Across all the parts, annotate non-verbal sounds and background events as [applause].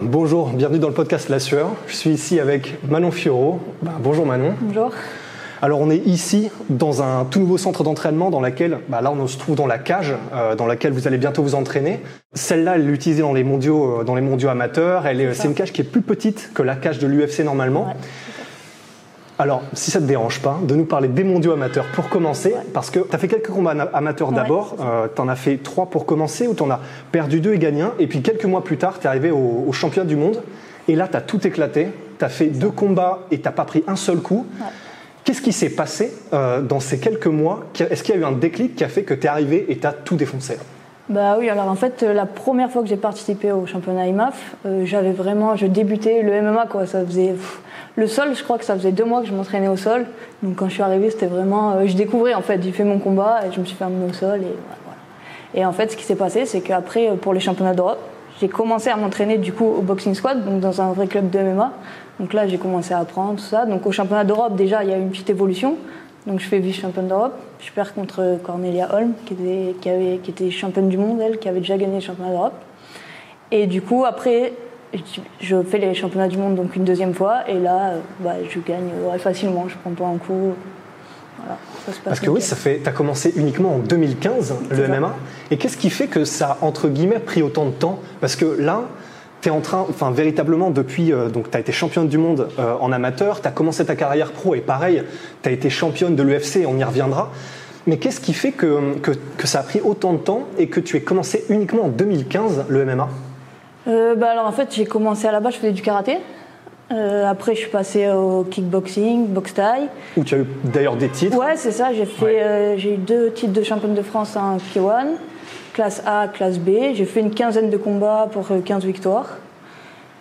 Bonjour, bienvenue dans le podcast La Sueur. Je suis ici avec Manon Fioro. Ben, bonjour Manon. Bonjour. Alors on est ici dans un tout nouveau centre d'entraînement dans laquelle, bah là on se trouve dans la cage, euh, dans laquelle vous allez bientôt vous entraîner. Celle-là, elle est utilisée dans les mondiaux, euh, dans les mondiaux amateurs. Elle est, c'est une cage qui est plus petite que la cage de l'UFC normalement. Ouais. Alors, si ça te dérange pas, de nous parler des mondiaux amateurs pour commencer, parce que tu as fait quelques combats amateurs d'abord, euh, tu en as fait trois pour commencer, ou tu en as perdu deux et gagné un, et puis quelques mois plus tard, tu es arrivé au, au championnat du monde, et là, tu as tout éclaté, tu as fait deux combats et tu pas pris un seul coup. Ouais. Qu'est-ce qui s'est passé euh, dans ces quelques mois? Est-ce qu'il y a eu un déclic qui a fait que tu es arrivé et tu as tout défoncé? Bah oui, alors en fait, euh, la première fois que j'ai participé au championnat IMAF, euh, j'avais vraiment, je débutais le MMA quoi. Ça faisait le sol, je crois que ça faisait deux mois que je m'entraînais au sol. Donc quand je suis arrivée, c'était vraiment, euh, je découvrais en fait. J'ai fait mon combat et je me suis fait amener au sol et voilà. Et en fait, ce qui s'est passé, c'est qu'après, euh, pour les championnats d'Europe, j'ai commencé à m'entraîner du coup au boxing squad, donc dans un vrai club de MMA. Donc là, j'ai commencé à apprendre tout ça. Donc au championnat d'Europe, déjà, il y a une petite évolution. Donc je fais vice-championne d'Europe. Je perds contre Cornelia Holm, qui était, qui, avait, qui était championne du monde, elle, qui avait déjà gagné le championnat d'Europe. Et du coup, après, je- fais les championnats du monde donc une deuxième fois. Et là, bah, je gagne ouais, facilement. Je prends pas un coup. Voilà, ça se passe Parce que oui, ça fait, tu as commencé uniquement en 2015, le ça. MMA. Et qu'est-ce qui fait que ça a, entre guillemets, pris autant de temps? Parce que là, tu es en train, enfin, véritablement, depuis, euh, donc, tu as été championne du monde euh, en amateur, tu as commencé ta carrière pro, et pareil, tu as été championne de l'UFC, on y reviendra. Mais qu'est-ce qui fait que, que, que ça a pris autant de temps et que tu aies commencé uniquement en 2015, le MMA Euh, bah alors en fait, j'ai commencé à la base, je faisais du karaté. Après, je suis passée au kickboxing, boxe thaï. Où tu as eu d'ailleurs des titres Ouais, c'est ça. J'ai fait, Ouais. j'ai eu deux titres de championne de France en K1, classe A, classe B. J'ai fait une quinzaine de combats pour euh, 15 victoires.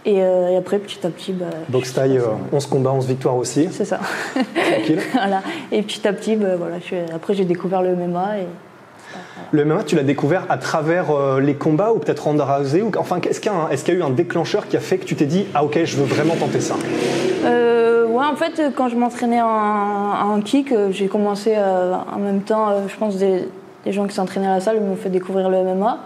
Et, euh, et après, petit à petit, bah, suis taille, passée- 11 combats, 11 victoires aussi. C'est ça. Tranquille. [laughs] voilà. Et petit à petit, bah, voilà, je suis- après, j'ai découvert le MMA. Et... Le MMA, tu l'as découvert à travers euh, les combats ou peut-être Ronda Rousey ou Enfin, est-ce qu'il y, un- qu'il y a eu un déclencheur qui a fait que tu t'es dit Ah, ok, je veux vraiment tenter ça? Euh, ouais, en fait, quand je m'entraînais en, en kick, euh, j'ai commencé euh, en même temps, euh, je pense, des, des gens qui s'entraînaient à la salle m'ont fait découvrir le MMA.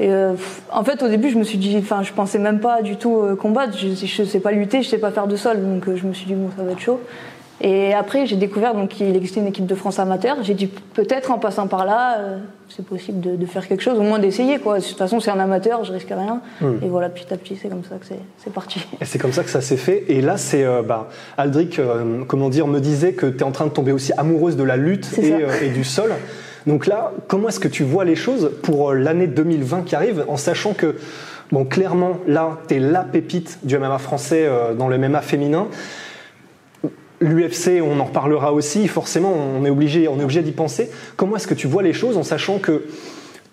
Et euh, en fait, au début, je me suis dit, enfin, je pensais même pas du tout euh, combattre. Je, je sais pas lutter, je sais pas faire de sol, donc euh, je me suis dit, bon, ça va être chaud. Et après, j'ai découvert donc qu'il existait une équipe de France amateur. J'ai dit, peut-être en passant par là, c'est possible de, de faire quelque chose, au moins d'essayer, quoi. De toute façon, c'est un amateur, je risque rien. Et voilà, petit à petit, c'est comme ça que c'est- parti. Et c'est comme ça que ça s'est fait. Et là, c'est. euh, bah, Aldric, euh, comment dire, me disait que tu es en train de tomber aussi amoureuse de la lutte euh, et du sol. Donc là, comment est-ce que tu vois les choses pour euh, l'année 2020 qui arrive, en sachant que, bon, clairement, là, tu es la pépite du MMA français euh, dans le MMA féminin. L'UFC, on en reparlera aussi, forcément, on est obligé, on est obligé d'y penser. Comment est-ce que tu vois les choses en sachant que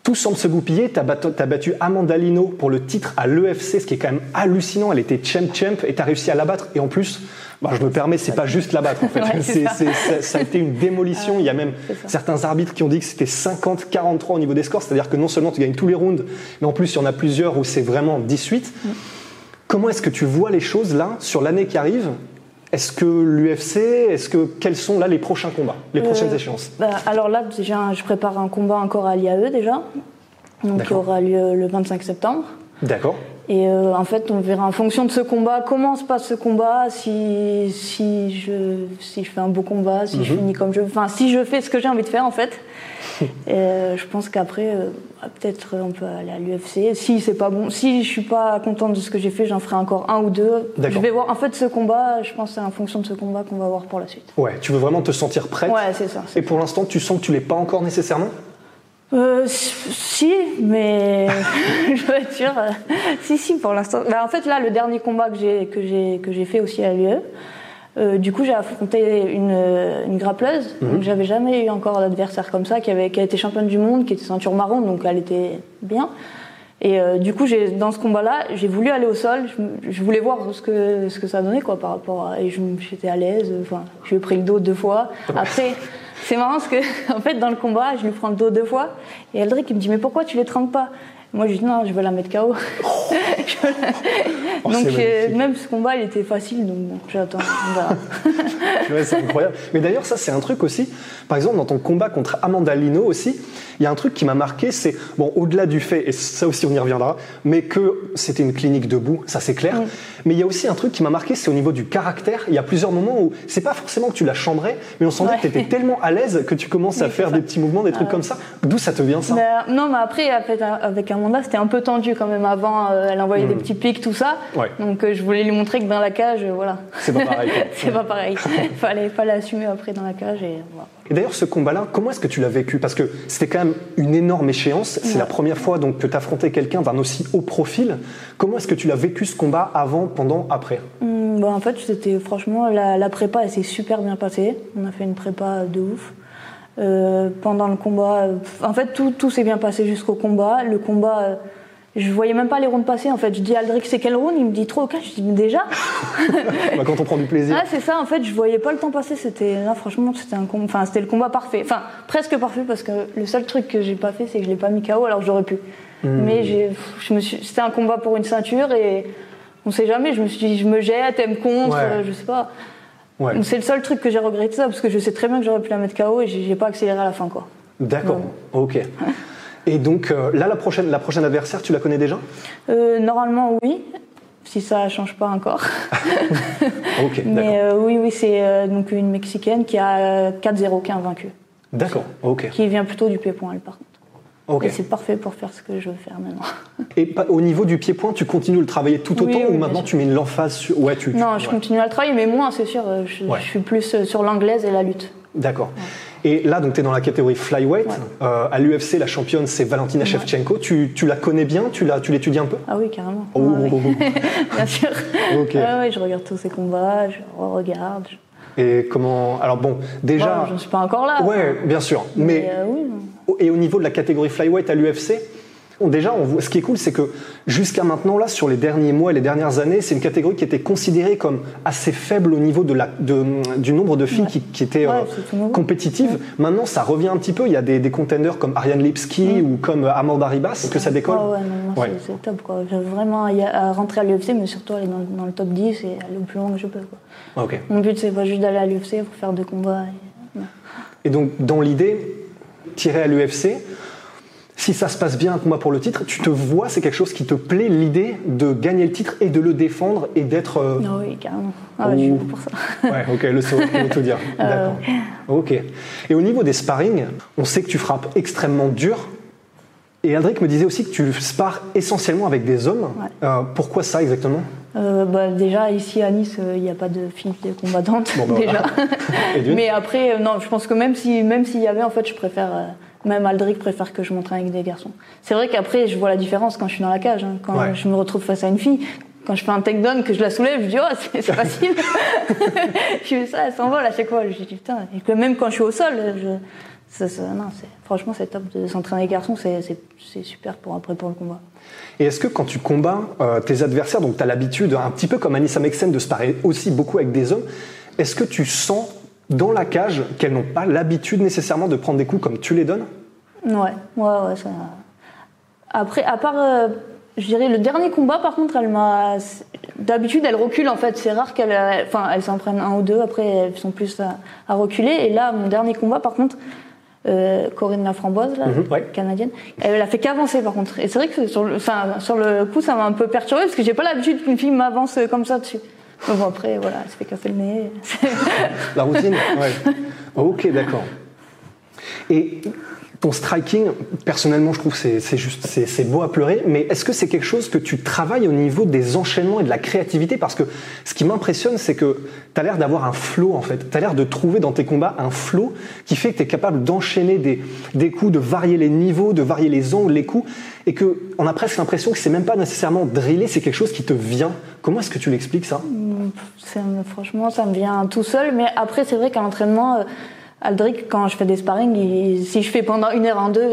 tout semble se goupiller. Tu as, battu Amanda Lino pour le titre à l'EFC, ce qui est quand même hallucinant. Elle était champ-champ et tu as réussi à la battre. Et en plus, bah, je me permets, c'est pas juste la battre en fait. [laughs] Ouais, ça. c'est- ça, ça a été une démolition. Il y a même certains arbitres qui ont dit que c'était 50-43 au niveau des scores. C'est-à-dire que non seulement tu gagnes tous les rounds, mais en plus il y en a plusieurs où c'est vraiment 18. Mm. Comment est-ce que tu vois les choses là sur l'année qui arrive? Est-ce que l'UFC, est-ce que quels sont là les prochains combats, les prochaines Euh, échéances? Bah, alors là, déjà, je prépare un combat encore à l'IAE déjà. donc qui aura lieu le 25 septembre. D'accord. Et euh, en fait, on verra en fonction de ce combat comment se passe ce combat, si, si, je, si je fais un beau combat, si je Mhm. finis comme je enfin si je fais ce que j'ai envie de faire en fait. [laughs] Et euh, je pense qu'après, euh, peut-être on peut aller à l'UFC. Si c'est pas bon, si je suis pas contente de ce que j'ai fait, j'en ferai encore un ou deux. Je vais voir. En fait, ce combat, je pense que c'est en fonction de ce combat qu'on va voir pour la suite. Ouais, tu veux vraiment te sentir prête. Ouais, c'est ça. Et pour l'instant, tu sens que tu l'es pas encore nécessairement? Euh, si, mais [laughs] je veux être sûre. euh, si, si, pour l'instant. Bah, en fait, là, le dernier combat que j'ai que j'ai que j'ai fait aussi à l'UE, euh, du coup, j'ai affronté une, euh, une grappleuse. Donc, j'avais jamais eu encore d'adversaire comme ça, qui avait qui a été championne du monde, qui était ceinture marron, donc elle était bien. Et euh, du coup, j'ai dans ce combat-là, j'ai voulu aller au sol. Je, je voulais voir ce que ce que ça donnait, quoi, par rapport à. Et j'étais à l'aise. Enfin, je lui ai pris le dos deux fois. Après. C'est marrant parce que, [laughs] en fait, dans le combat, je lui prends le dos deux fois. Et Eldrick, il me dit, mais pourquoi tu l'étrangles pas? Moi, je dis, non, je veux la mettre KO. [laughs] [laughs] Oh, donc, euh, même ce combat, il était facile. Donc, bon, j'attends. [laughs] Ouais, c'est incroyable. Mais d'ailleurs, ça, c'est un truc aussi. Par exemple, dans ton combat contre Amanda Lino aussi, il y a un truc qui m'a marqué, c'est, bon, au-delà du fait, et ça aussi on y reviendra, mais que c'était une clinique debout, ça c'est clair. Mais il y a aussi un truc qui m'a marqué, c'est au niveau du caractère. Il y a plusieurs moments où c'est pas forcément que tu la chambrais, mais on sentait Ouais. que tu étais tellement à l'aise que tu commences à faire ça. des petits mouvements, des trucs comme ça. D'où ça te vient ça? Mais, euh, non, mais après, avec, Amanda, c'était un peu tendu quand même. Avant, euh, elle envoyait des petits pics, tout ça. Hmm. Ouais. Donc, euh, je voulais lui montrer que dans la cage, euh, voilà. C'est pas pareil. [laughs] C'est pas pareil. [laughs] fallait, fallait assumer après dans la cage. Et, voilà. Et d'ailleurs, ce combat-là, comment est-ce que tu l'as vécu? Parce que c'était quand même une énorme échéance. C'est Ouais. la première fois donc que tu affrontais quelqu'un d'un aussi haut profil. Comment est-ce que tu l'as vécu ce combat avant, pendant, après? Bah, en fait, c'était franchement la, la prépa, elle s'est super bien passée. On a fait une prépa de ouf. Euh, pendant le combat, en fait, tout, tout s'est bien passé jusqu'au combat. Le combat, je voyais même pas les rounds passer. En fait, je dis Aldric, c'est quel round Il me dit trop aucun. Je dis déjà. [laughs] Bah, Quand on prend du plaisir. Ah, c'est ça. En fait, je voyais pas le temps passer. C'était là, franchement, c'était un, enfin, c'était le combat parfait. Enfin, presque parfait parce que le seul truc que j'ai pas fait, c'est que je l'ai pas mis KO. Alors que j'aurais pu. Mais j'ai, je me suis, c'était un combat pour une ceinture et on sait jamais. Je me suis dit, je me jette, elle me contre, Ouais. je sais pas. Ouais. C'est le seul truc que j'ai regretté ça parce que je sais très bien que j'aurais pu la mettre KO et j'ai pas accéléré à la fin quoi. D'accord. Ok. [laughs] Et donc euh, là, la prochaine, la prochaine adversaire, tu la connais déjà? Euh, normalement oui, si ça change pas encore. [laughs] Ok. [laughs] D'accord. Mais euh, oui oui c'est euh, donc une mexicaine qui a 4-0 qui est invaincue, D'accord. Ok. qui vient plutôt du pied-point elle par contre. Ok. Et c'est parfait pour faire ce que je veux faire maintenant. Et au niveau du pied-point, tu continues de le travailler tout autant Oui, oui, ou maintenant tu mets une l'emphase sur. Ouais, tu. tu- non, je ouais. continue à le travailler, mais moins c'est sûr. Je, Ouais. je suis plus sur l'anglaise et la lutte. D'accord. Et là, donc, tu es dans la catégorie flyweight. Ouais. Euh, à l'UFC, la championne, c'est Valentina Shevchenko. Tu, tu la connais bien? Tu l'étudies un peu? Ah oui carrément. Oh, oh, oh, oh. [laughs] Bien sûr. Ok. Ouais, ouais, je regarde tous ces combats, je regarde. Je... Et comment Alors bon, déjà. Je ne suis pas encore là. ouais, bien sûr. Mais, euh, oui. et au niveau de la catégorie flyweight à l'UFC, déjà, on voit, ce qui est cool, c'est que jusqu'à maintenant, là, sur les derniers mois et les dernières années, c'est une catégorie qui était considérée comme assez faible au niveau de la, de- du nombre de filles Ouais. qui, qui étaient Ouais, euh, compétitives. Maintenant, ça revient un petit peu. Il y a des, des contenders comme Ariane Lipski ou comme euh, Amanda Ribas que ça décolle. Ouais, c'est- top. Quoi. Vraiment à rentrer à l'UFC, mais surtout aller dans, dans le top 10 et aller au plus loin que je peux. Quoi. Ah. Mon but, c'est pas juste d'aller à l'UFC pour faire deux combats. Et donc, dans l'idée, tirer à l'UFC, si ça se passe bien, combat pour le titre, tu te vois, c'est quelque chose qui te plaît, l'idée de gagner le titre et de le défendre et d'être. euh, Ah oui, carrément. Ah, ouais, je suis pour ça. [laughs] Ouais, ok, le saut, vais tout dire. [laughs] Euh, D'accord. Ok. Et au niveau des sparring, on sait que tu frappes extrêmement dur. Et Aldric me disait aussi que tu spares essentiellement avec des hommes. Ouais. Euh, pourquoi ça exactement? Euh, bah, déjà, ici à Nice, euh, il n'y a pas de filles de combattantes. Bon, bah, [laughs] déjà. Mais après, euh, non, je pense que même si même s'il y avait, en fait, je préfère. Même Aldric préfère que je m'entraîne avec des garçons. C'est vrai qu'après, je vois la différence quand je suis dans la cage. hein. Quand Ouais. je me retrouve face à une fille, quand je fais un takedown, que je la soulève, je dis, oh, c'est facile. [laughs] je fais ça, elle s'envole à chaque fois. Je dis, putain. Et que même quand je suis au sol, je, ça, ça- non, franchement, c'est top de s'entraîner avec des garçons. C'est super pour après pour le combat. Et est-ce que quand tu combats euh, tes adversaires, donc tu as l'habitude, un petit peu comme Anissa Meksen, de se parer aussi beaucoup avec des hommes, est-ce que tu sens dans la cage qu'elles n'ont pas l'habitude nécessairement de prendre des coups comme tu les donnes Ouais, ouais, ouais. Ça... Après, à part, euh, je dirais, le dernier combat, par contre, elle m'a. D'habitude, elle recule en fait. C'est rare qu'elle. euh, Enfin, elles s'en prennent un ou deux. Après, elles sont plus à, à reculer. Et là, mon dernier combat, par contre, euh, Corinne Laframboise, là, Mhm, ouais. canadienne. Elle a fait qu'avancer par contre. Et c'est vrai que sur le, enfin, sur le coup, ça m'a un peu perturbé parce que j'ai pas l'habitude qu'une fille m'avance comme ça dessus. Mais [laughs] bon, après, voilà, elle se fait casser le nez. La routine Ouais. [laughs] Ok, d'accord. Et ton striking, personnellement, je trouve c'est c'est juste, c'est beau à pleurer, mais est-ce que c'est quelque chose que tu travailles au niveau des enchaînements et de la créativité? Parce que ce qui m'impressionne, c'est que tu as l'air d'avoir un flow, en fait. Tu as l'air de trouver dans tes combats un flow qui fait que tu es capable d'enchaîner des, des coups, de varier les niveaux, de varier les angles, les coups, et que on a presque l'impression que c'est même pas nécessairement drillé, c'est quelque chose qui te vient. Comment est-ce que tu l'expliques ça? Ça me- franchement, ça me vient tout seul. Mais après, c'est vrai qu'à l'entraînement, euh, Aldric, quand je fais des sparring, il- si je fais pendant une heure en deux,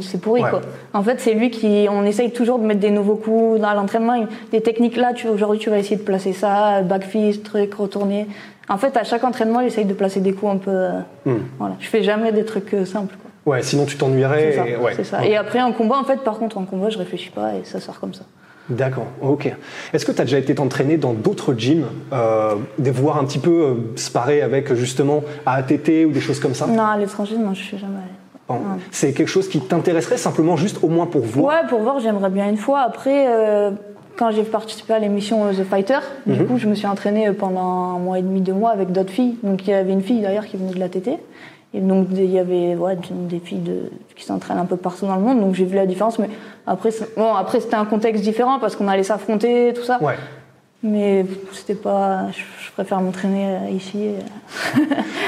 c'est pourri Ouais. quoi. En fait, c'est lui qui, on essaye toujours de mettre des nouveaux coups dans l'entraînement. Des techniques là, tu aujourd'hui, tu vas essayer de placer ça, back fist, truc, retourner. En fait, à chaque entraînement, j'essaye de placer des coups un peu. euh, Hmm. Voilà, je fais jamais des trucs euh, simples. Quoi. Ouais, sinon tu t'ennuierais. C'est ça. et- ouais. c'est ça. Et après, en combat, en fait, par contre, en combat, je réfléchis pas et ça sort comme ça. D'accord, ok. Est-ce que tu as déjà été t'entraîner dans d'autres gyms, euh, de voir un petit peu euh, sparer avec justement à ATT ou des choses comme ça? Non, à l'étranger, non, je suis jamais allée. Bon. Ouais. C'est quelque chose qui t'intéresserait simplement juste au moins pour voir Ouais, pour voir, j'aimerais bien une fois. Après, euh, quand j'ai participé à l'émission euh, The Fighter, du Mhm. coup, je me suis entraînée pendant un mois et demi, deux mois avec d'autres filles. Donc, il y avait une fille d'ailleurs qui venait de la TT. Et donc, il y avait ouais, des filles qui s'entraînent un peu partout dans le monde. Donc, j'ai vu la différence. Mais après, bon, après c'était un contexte différent parce qu'on allait s'affronter, tout ça. Mais c'était pas. Je, préfère m'entraîner ici.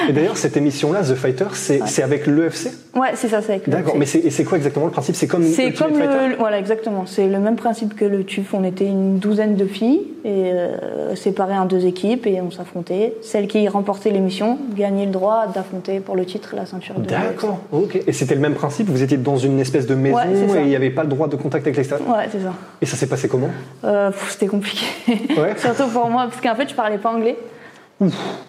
Et d'ailleurs, cette émission-là, The Fighter, c'est c'est avec l'EFC Ouais, c'est ça, c'est avec D'accord, mais c'est quoi exactement le principe? C'est comme C'est comme Fighter? le, voilà exactement. C'est le même principe que le TUF. On était une douzaine de filles et euh, séparées en deux équipes et on s'affrontait. Celle qui remportait l'émission gagnait le droit d'affronter pour le titre la ceinture de. D'accord, ok. Et c'était le même principe? Vous étiez dans une espèce de maison Ouais, et il n'y avait pas le droit de contact avec l'extérieur? Ouais, c'est ça. Et ça s'est passé comment? Euh, c'était compliqué. Ouais. Surtout pour moi parce qu'en fait je parlais pas anglais.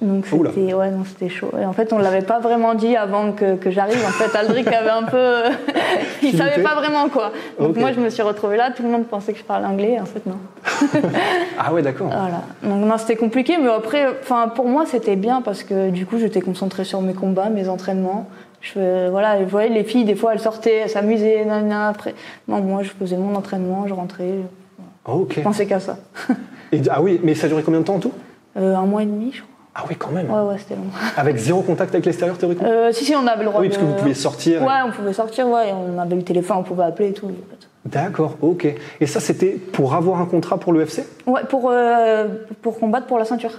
Donc c'était ouais non c'était chaud. Et en fait on l'avait pas vraiment dit avant que, que j'arrive. En fait Aldric avait un peu, [laughs] il Flûté. savait pas vraiment quoi. Donc moi je me suis retrouvée là. Tout le monde pensait que je parlais anglais. En fait non. [laughs] Ah ouais, d'accord. Voilà. Donc non, c'était compliqué, mais après, enfin pour moi c'était bien parce que du coup j'étais concentrée sur mes combats, mes entraînements. Je voilà, vous voyez les filles des fois elles sortaient, elles s'amusaient, après. Non, moi je faisais mon entraînement, je rentrais, Ok. je pensais qu'à ça. [laughs] Et, ah oui, mais ça a duré combien de temps en tout Euh, un mois et demi, je crois. Ah oui, quand même. Ouais, ouais, c'était long. [laughs] Avec zéro contact avec l'extérieur théoriquement Euh, si si, on avait le droit. Oui, parce de- que vous pouviez sortir. et- Ouais, on pouvait sortir, ouais, et on avait le téléphone, on pouvait appeler et tout. D'accord, ok. Et ça, c'était pour avoir un contrat pour l'UFC Ouais, pour euh, pour combattre pour la ceinture.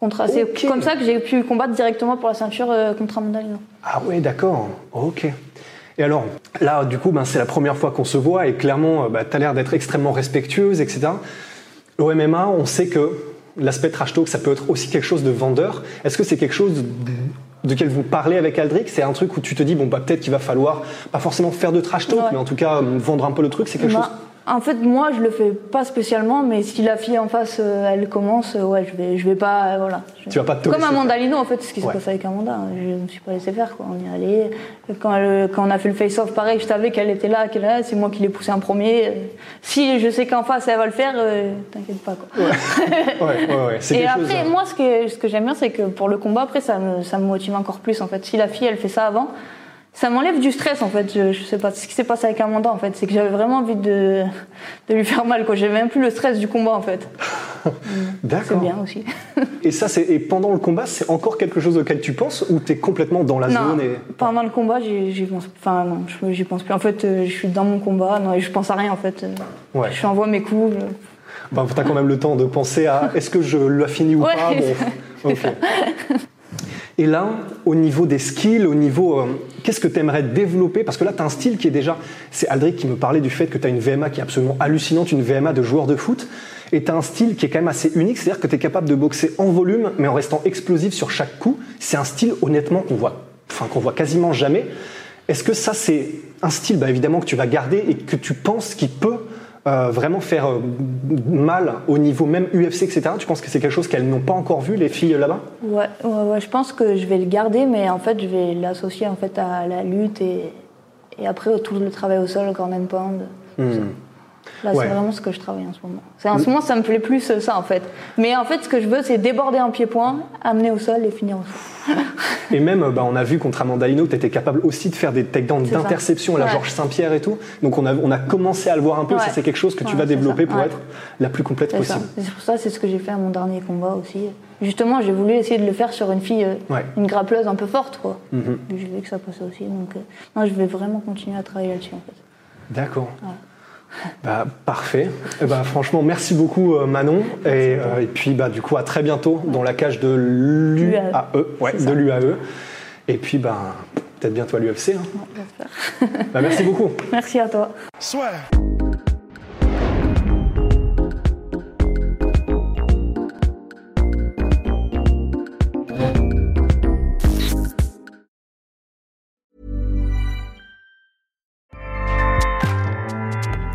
Contrat. C'est comme ça que j'ai pu combattre directement pour la ceinture euh, contre Amandalino. Ah ouais, d'accord. Ok. Et alors, là, du coup, ben, c'est la première fois qu'on se voit et clairement, euh, bah, tu as l'air d'être extrêmement respectueuse, etc. Au MMA, on sait que l'aspect trash talk, ça peut être aussi quelque chose de vendeur. Est-ce que c'est quelque chose de, de quel vous parlez avec Aldric? C'est un truc où tu te dis, bon, bah, peut-être qu'il va falloir, pas forcément faire de trash talk, Ouais. mais en tout cas, euh, vendre un peu le truc, c'est quelque Bah, chose. En fait, moi, je le fais pas spécialement, mais si la fille en face, euh, elle commence, euh, ouais, je vais, je vais pas, euh, voilà. Je- Tu vas pas te Comme Amanda Lino, en fait, c'est ce qui Ouais. s'est passé avec Amanda. Je me suis pas laissé faire, quoi. On y est allé. Quand, elle- quand on a fait le face-off, pareil, je savais qu'elle était là, qu'elle là, c'est moi qui l'ai poussé en premier. Si je sais qu'en face, elle va le faire, t'inquiète pas, quoi. Ouais, ouais, ouais. [laughs] Et après, hein. moi, ce que, ce que j'aime bien, c'est que pour le combat, après, ça me, ça me motive encore plus, en fait. Si la fille, elle fait ça avant, ça m'enlève du stress, en fait. Je, je sais pas ce qui s'est passé avec Amanda, en fait. C'est que j'avais vraiment envie de, de lui faire mal, quoi. J'avais même plus le stress du combat, en fait. [laughs] C'est D'accord. bien aussi. Et ça, c'est et pendant le combat, c'est encore quelque chose auquel tu penses ou t'es complètement dans la non, zone et pendant le combat, j'y pense, enfin, non, j'y pense plus. En fait, euh, je suis dans mon combat, non, et je pense à rien, en fait. Euh, Ouais. Je envoie mes coups. je- Ben, t'as quand même le temps de penser à est-ce que je l'ai fini ou Ouais. pas Bon. [laughs] Et là, au niveau des skills, au niveau. euh, Qu'est-ce que tu aimerais développer? Parce que là, tu as un style qui est déjà. C'est Aldric qui me parlait du fait que tu as une VMA qui est absolument hallucinante, une VMA de joueur de foot. Et tu as un style qui est quand même assez unique, c'est-à-dire que tu es capable de boxer en volume, mais en restant explosif sur chaque coup. C'est un style, honnêtement, qu'on voit, enfin, qu'on voit quasiment jamais. Est-ce que ça, c'est un style, bah, évidemment, que tu vas garder et que tu penses qu'il peut euh, vraiment faire euh, mal au niveau même UFC, etc. Tu penses que c'est quelque chose qu'elles n'ont pas encore vu, les filles là-bas? Ouais, ouais, ouais, je pense que je vais le garder, mais en fait, je vais l'associer en fait à la lutte et, et après tout le travail au sol, corner and pound. Hmm. Là, Ouais. c'est vraiment ce que je travaille en ce moment. C'est en ce moment, ça me plaît plus euh, ça en fait. Mais en fait, ce que je veux, c'est déborder un pied-point, amener au sol et finir au sol. Et même, euh, bah, on a vu contre Amanda Hino, tu étais capable aussi de faire des takedowns d'interception à la Ouais. Georges Saint-Pierre et tout. Donc on a, on a commencé à le voir un peu. Ça, c'est quelque chose que tu vas développer pour être la plus complète possible. C'est pour ça, c'est ce que j'ai fait à mon dernier combat aussi. Justement, j'ai voulu essayer de le faire sur une fille, euh, une grappleuse un peu forte, quoi. Mhm. Puis J'ai vu que ça passait aussi, donc euh, non, je vais vraiment continuer à travailler là-dessus en fait. D'accord. Bah, parfait. Eh bah, franchement, merci beaucoup euh, Manon. Et, euh, et puis bah, du coup, à très bientôt dans la cage de l'UAE. Ouais, C'est de l'UAE. Et puis bah, peut-être bientôt à l'UFC. hein. Ouais. Bah, merci beaucoup. Merci à toi. Swear.